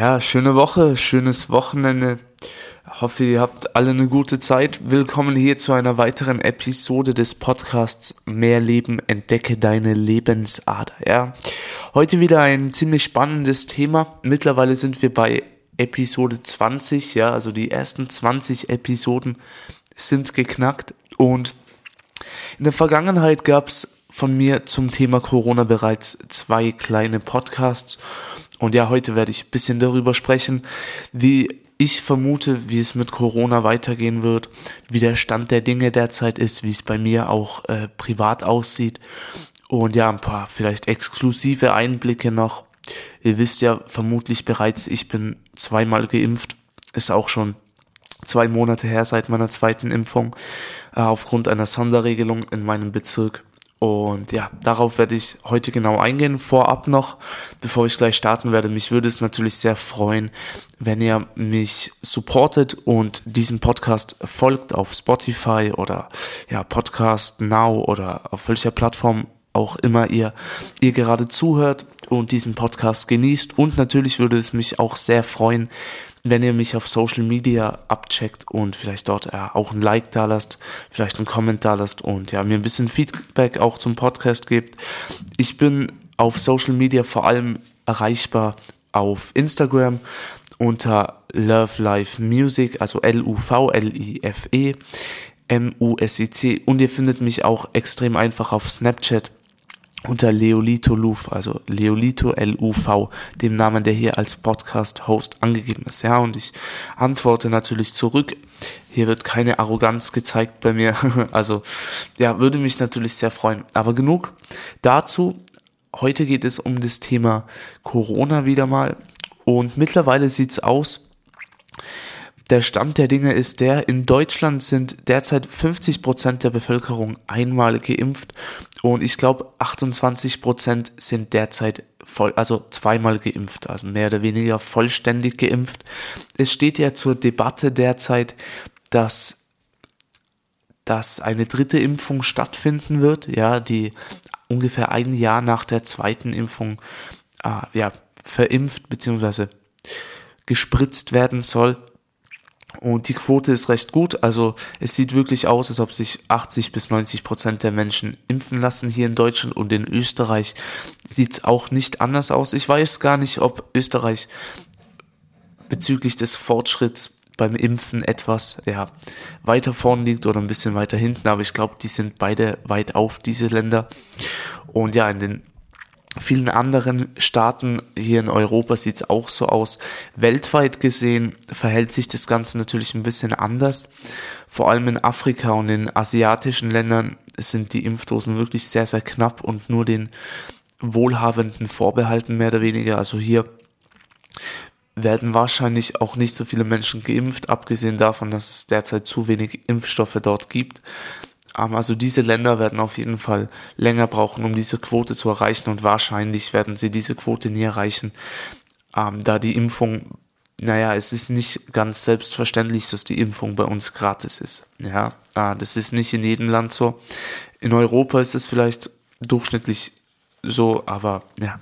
Ja, schöne Woche, schönes Wochenende. Hoffe, ihr habt alle eine gute Zeit. Willkommen hier zu einer weiteren Episode des Podcasts Mehr Leben, entdecke deine Lebensader. Ja, heute wieder ein ziemlich spannendes Thema. Mittlerweile sind wir bei Episode 20, ja, also die ersten 20 Episoden sind geknackt und in der Vergangenheit gab es von mir zum Thema Corona bereits zwei kleine Podcasts. Und ja, heute werde ich ein bisschen darüber sprechen, wie ich vermute, wie es mit Corona weitergehen wird, wie der Stand der Dinge derzeit ist, wie es bei mir auch äh, privat aussieht. Und ja, ein paar vielleicht exklusive Einblicke noch. Ihr wisst ja vermutlich bereits, ich bin zweimal geimpft. Ist auch schon zwei Monate her seit meiner zweiten Impfung äh, aufgrund einer Sonderregelung in meinem Bezirk. Und ja, darauf werde ich heute genau eingehen. Vorab noch, bevor ich gleich starten werde, mich würde es natürlich sehr freuen, wenn ihr mich supportet und diesen Podcast folgt auf Spotify oder ja, Podcast Now oder auf welcher Plattform auch immer ihr, ihr gerade zuhört und diesen Podcast genießt. Und natürlich würde es mich auch sehr freuen, wenn ihr mich auf Social Media abcheckt und vielleicht dort äh, auch ein Like da lasst, vielleicht einen Kommentar lasst und ja, mir ein bisschen Feedback auch zum Podcast gebt. Ich bin auf Social Media vor allem erreichbar auf Instagram unter Love Life Music, also L-U-V-L-I-F-E, M-U-S-I-C und ihr findet mich auch extrem einfach auf Snapchat unter Leolito Luf, also Leolito L-U-V, dem Namen, der hier als Podcast-Host angegeben ist. Ja, und ich antworte natürlich zurück. Hier wird keine Arroganz gezeigt bei mir. Also, ja, würde mich natürlich sehr freuen. Aber genug dazu. Heute geht es um das Thema Corona wieder mal. Und mittlerweile sieht's aus, der Stand der Dinge ist der, in Deutschland sind derzeit 50 Prozent der Bevölkerung einmal geimpft und ich glaube 28 Prozent sind derzeit voll, also zweimal geimpft, also mehr oder weniger vollständig geimpft. Es steht ja zur Debatte derzeit, dass, dass eine dritte Impfung stattfinden wird, ja, die ungefähr ein Jahr nach der zweiten Impfung äh, ja, verimpft bzw. gespritzt werden soll. Und die Quote ist recht gut. Also es sieht wirklich aus, als ob sich 80 bis 90 Prozent der Menschen impfen lassen hier in Deutschland und in Österreich sieht es auch nicht anders aus. Ich weiß gar nicht, ob Österreich bezüglich des Fortschritts beim Impfen etwas ja, weiter vorn liegt oder ein bisschen weiter hinten, aber ich glaube, die sind beide weit auf, diese Länder. Und ja, in den vielen anderen Staaten hier in Europa sieht es auch so aus. Weltweit gesehen verhält sich das Ganze natürlich ein bisschen anders. Vor allem in Afrika und in asiatischen Ländern sind die Impfdosen wirklich sehr, sehr knapp und nur den Wohlhabenden vorbehalten, mehr oder weniger. Also hier werden wahrscheinlich auch nicht so viele Menschen geimpft, abgesehen davon, dass es derzeit zu wenig Impfstoffe dort gibt. Also diese Länder werden auf jeden Fall länger brauchen, um diese Quote zu erreichen und wahrscheinlich werden sie diese Quote nie erreichen, ähm, da die Impfung, naja, es ist nicht ganz selbstverständlich, dass die Impfung bei uns gratis ist. Ja, äh, das ist nicht in jedem Land so. In Europa ist es vielleicht durchschnittlich so, aber ja.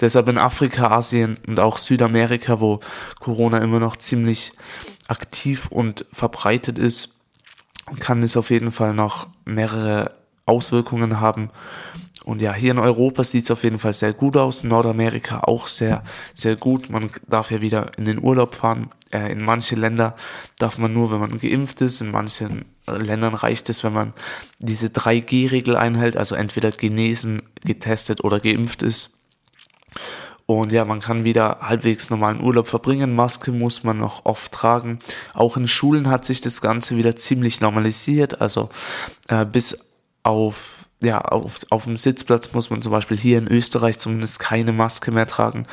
Deshalb in Afrika, Asien und auch Südamerika, wo Corona immer noch ziemlich aktiv und verbreitet ist, kann es auf jeden Fall noch mehrere Auswirkungen haben. Und ja, hier in Europa sieht es auf jeden Fall sehr gut aus, Nordamerika auch sehr, sehr gut. Man darf ja wieder in den Urlaub fahren. Äh, in manche Länder darf man nur, wenn man geimpft ist. In manchen Ländern reicht es, wenn man diese 3G-Regel einhält, also entweder genesen, getestet oder geimpft ist. Und ja, man kann wieder halbwegs normalen Urlaub verbringen. Maske muss man noch oft tragen. Auch in Schulen hat sich das Ganze wieder ziemlich normalisiert. Also äh, bis auf ja, auf, auf dem Sitzplatz muss man zum Beispiel hier in Österreich zumindest keine Maske mehr tragen.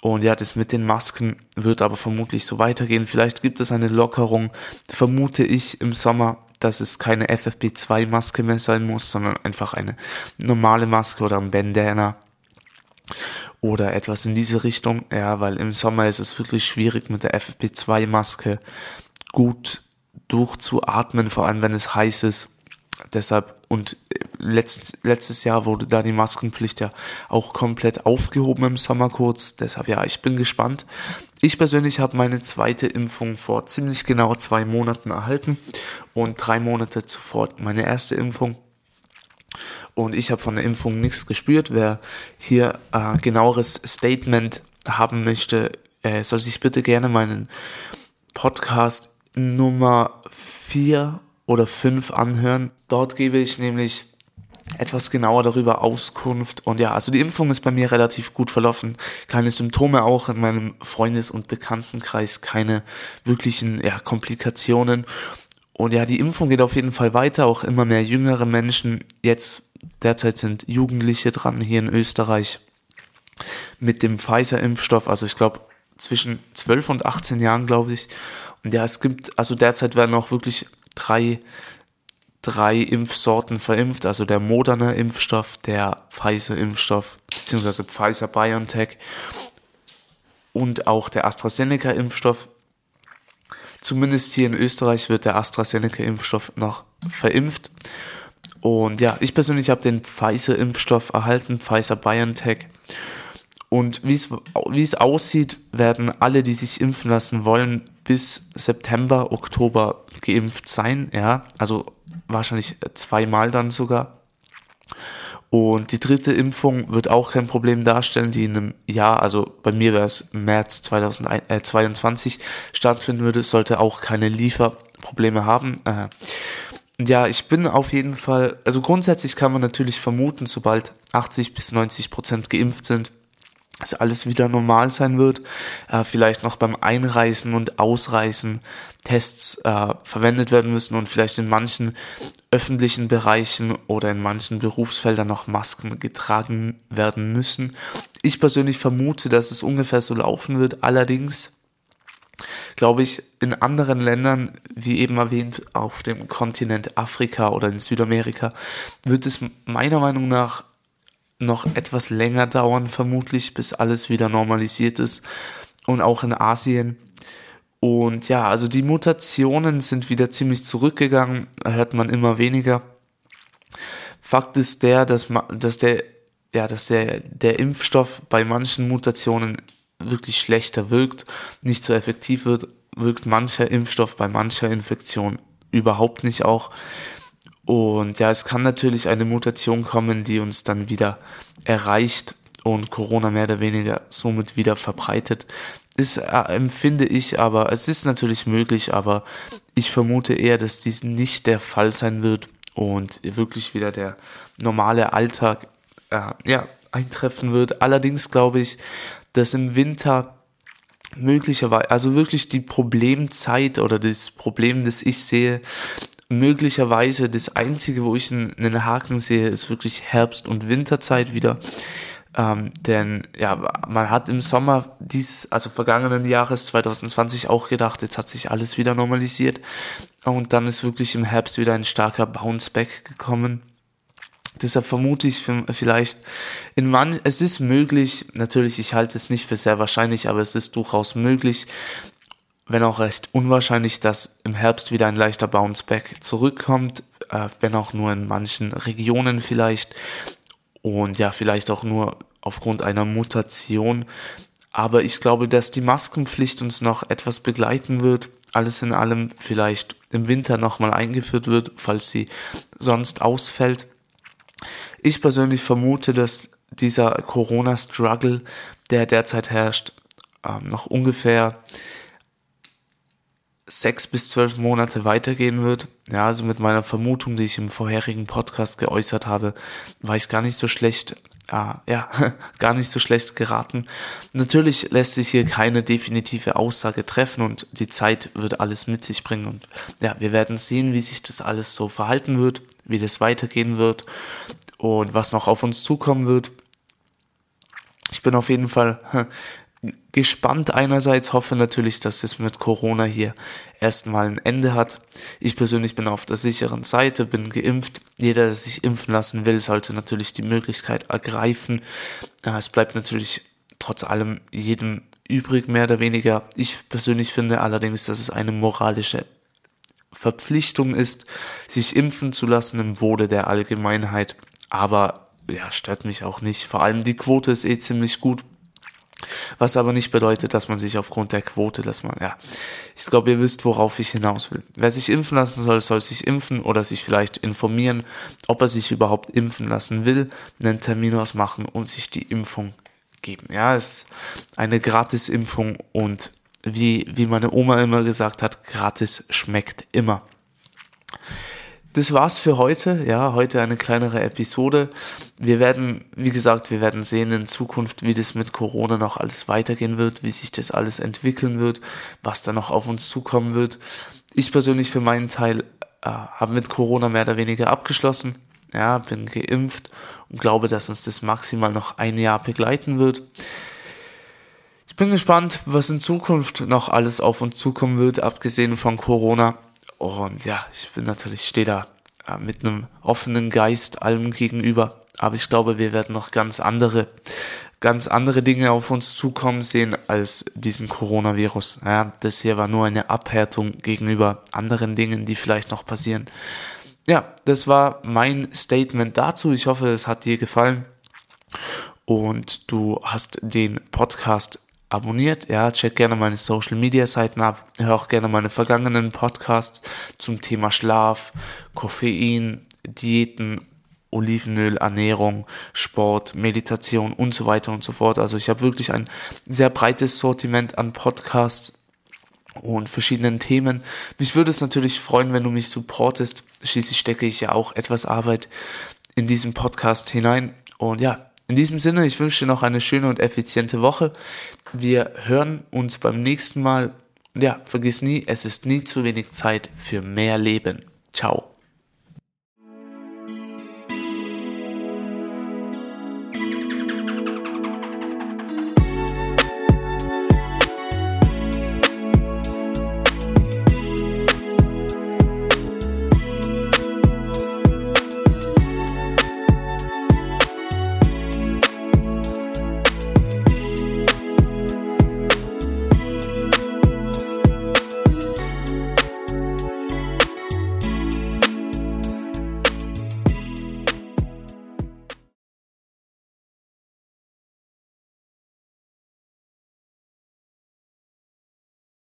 Und ja, das mit den Masken wird aber vermutlich so weitergehen. Vielleicht gibt es eine Lockerung, vermute ich im Sommer, dass es keine FFP2-Maske mehr sein muss, sondern einfach eine normale Maske oder ein Bandana oder etwas in diese Richtung. Ja, weil im Sommer ist es wirklich schwierig mit der FFP2-Maske gut durchzuatmen, vor allem wenn es heiß ist. Deshalb und letzt, letztes Jahr wurde da die Maskenpflicht ja auch komplett aufgehoben im Sommer kurz. Deshalb ja, ich bin gespannt, Ich persönlich habe meine zweite Impfung vor ziemlich genau zwei Monaten erhalten und drei Monate zuvor meine erste Impfung. Und ich habe von der Impfung nichts gespürt. Wer hier äh, genaueres Statement haben möchte, äh, soll sich bitte gerne meinen Podcast Nummer 4 oder 5 anhören. Dort gebe ich nämlich etwas genauer darüber Auskunft. Und ja, also die Impfung ist bei mir relativ gut verlaufen. Keine Symptome auch in meinem Freundes- und Bekanntenkreis, keine wirklichen ja, Komplikationen. Und ja, die Impfung geht auf jeden Fall weiter, auch immer mehr jüngere Menschen. Jetzt derzeit sind Jugendliche dran hier in Österreich mit dem Pfizer-Impfstoff. Also ich glaube zwischen 12 und 18 Jahren, glaube ich. Und ja, es gibt, also derzeit werden auch wirklich drei drei Impfsorten verimpft, also der moderne Impfstoff, der Pfizer-Impfstoff, beziehungsweise Pfizer-BioNTech und auch der AstraZeneca-Impfstoff. Zumindest hier in Österreich wird der AstraZeneca-Impfstoff noch verimpft. Und ja, ich persönlich habe den Pfizer-Impfstoff erhalten, Pfizer-BioNTech. Und wie es aussieht, werden alle, die sich impfen lassen wollen, bis September, Oktober geimpft sein. Ja, also wahrscheinlich zweimal dann sogar. Und die dritte Impfung wird auch kein Problem darstellen, die in einem Jahr, also bei mir wäre es März 2022 stattfinden würde, sollte auch keine Lieferprobleme haben. Äh, ja, ich bin auf jeden Fall, also grundsätzlich kann man natürlich vermuten, sobald 80 bis 90 Prozent geimpft sind, dass alles wieder normal sein wird. Äh, vielleicht noch beim Einreisen und Ausreisen Tests äh, verwendet werden müssen und vielleicht in manchen öffentlichen Bereichen oder in manchen Berufsfeldern noch Masken getragen werden müssen. Ich persönlich vermute, dass es ungefähr so laufen wird. Allerdings glaube ich, in anderen Ländern, wie eben erwähnt, auf dem Kontinent Afrika oder in Südamerika, wird es meiner Meinung nach noch etwas länger dauern, vermutlich, bis alles wieder normalisiert ist. Und auch in Asien. Und ja, also die Mutationen sind wieder ziemlich zurückgegangen, hört man immer weniger. Fakt ist der, dass, dass der, ja, dass der, der Impfstoff bei manchen Mutationen wirklich schlechter wirkt, nicht so effektiv wird, wirkt mancher Impfstoff bei mancher Infektion überhaupt nicht auch. Und ja, es kann natürlich eine Mutation kommen, die uns dann wieder erreicht und Corona mehr oder weniger somit wieder verbreitet. Ist, äh, empfinde ich aber, es ist natürlich möglich, aber ich vermute eher, dass dies nicht der Fall sein wird und wirklich wieder der normale Alltag äh, ja, eintreffen wird. Allerdings glaube ich, dass im Winter möglicherweise, also wirklich die Problemzeit oder das Problem, das ich sehe, möglicherweise das Einzige, wo ich einen, Haken sehe, ist wirklich Herbst- und Winterzeit wieder. Ähm, denn ja, man hat im Sommer dieses, also vergangenen Jahres 2020 auch gedacht, jetzt hat sich alles wieder normalisiert. Und dann ist wirklich im Herbst wieder ein starker Bounce-Back gekommen. Deshalb vermute ich vielleicht in man, es ist möglich, natürlich, ich halte es nicht für sehr wahrscheinlich, aber es ist durchaus möglich, wenn auch recht unwahrscheinlich, dass im Herbst wieder ein leichter Bounceback zurückkommt, äh, wenn auch nur in manchen Regionen vielleicht und ja, vielleicht auch nur aufgrund einer Mutation. Aber ich glaube, dass die Maskenpflicht uns noch etwas begleiten wird. Alles in allem vielleicht im Winter nochmal eingeführt wird, falls sie sonst ausfällt. Ich persönlich vermute, dass dieser Corona-Struggle, der derzeit herrscht, ähm, noch ungefähr sechs bis zwölf Monate weitergehen wird. Ja, also mit meiner Vermutung, die ich im vorherigen Podcast geäußert habe, war ich gar nicht so schlecht, äh, ja, gar nicht so schlecht geraten. Natürlich lässt sich hier keine definitive Aussage treffen und die Zeit wird alles mit sich bringen und ja, wir werden sehen, wie sich das alles so verhalten wird, wie das weitergehen wird und was noch auf uns zukommen wird. Ich bin auf jeden Fall gespannt einerseits, hoffe natürlich, dass es mit Corona hier erstmal ein Ende hat. Ich persönlich bin auf der sicheren Seite, bin geimpft. Jeder, der sich impfen lassen will, sollte natürlich die Möglichkeit ergreifen. Es bleibt natürlich trotz allem jedem übrig, mehr oder weniger. Ich persönlich finde allerdings, dass es eine moralische Verpflichtung ist, sich impfen zu lassen im Wohle der Allgemeinheit. Aber ja, stört mich auch nicht. Vor allem die Quote ist eh ziemlich gut Was aber nicht bedeutet, dass man sich aufgrund der Quote, dass man, ja, ich glaube, ihr wisst, worauf ich hinaus will. Wer sich impfen lassen soll, soll sich impfen oder sich vielleicht informieren, ob er sich überhaupt impfen lassen will, einen Termin ausmachen und sich die Impfung geben. Ja, es ist eine Gratis-Impfung und wie, wie meine Oma immer gesagt hat, gratis schmeckt immer das war's für heute. Ja, heute eine kleinere Episode. Wir werden, wie gesagt, wir werden sehen in Zukunft, wie das mit Corona noch alles weitergehen wird, wie sich das alles entwickeln wird, was da noch auf uns zukommen wird. Ich persönlich für meinen Teil äh, habe mit Corona mehr oder weniger abgeschlossen. Ja, bin geimpft und glaube, dass uns das maximal noch ein Jahr begleiten wird. Ich bin gespannt, was in Zukunft noch alles auf uns zukommen wird, abgesehen von Corona. Und ja, ich bin natürlich, stehe da ja, mit einem offenen Geist allem gegenüber. Aber ich glaube, wir werden noch ganz andere, ganz andere Dinge auf uns zukommen sehen als diesen Coronavirus. Ja, das hier war nur eine Abhärtung gegenüber anderen Dingen, die vielleicht noch passieren. Ja, das war mein Statement dazu. Ich hoffe, es hat dir gefallen und du hast den Podcast abonniert. Ja, check gerne meine Social Media Seiten ab. Hör auch gerne meine vergangenen Podcasts zum Thema Schlaf, Koffein, Diäten, Olivenöl, Ernährung, Sport, Meditation und so weiter und so fort. Also ich habe wirklich ein sehr breites Sortiment an Podcasts und verschiedenen Themen. Mich würde es natürlich freuen, wenn du mich supportest. Schließlich stecke ich ja auch etwas Arbeit in diesen Podcast hinein. Und ja, in diesem Sinne, ich wünsche dir noch eine schöne und effiziente Woche. Wir hören uns beim nächsten Mal. Ja, vergiss nie, es ist nie zu wenig Zeit für mehr Leben. Ciao.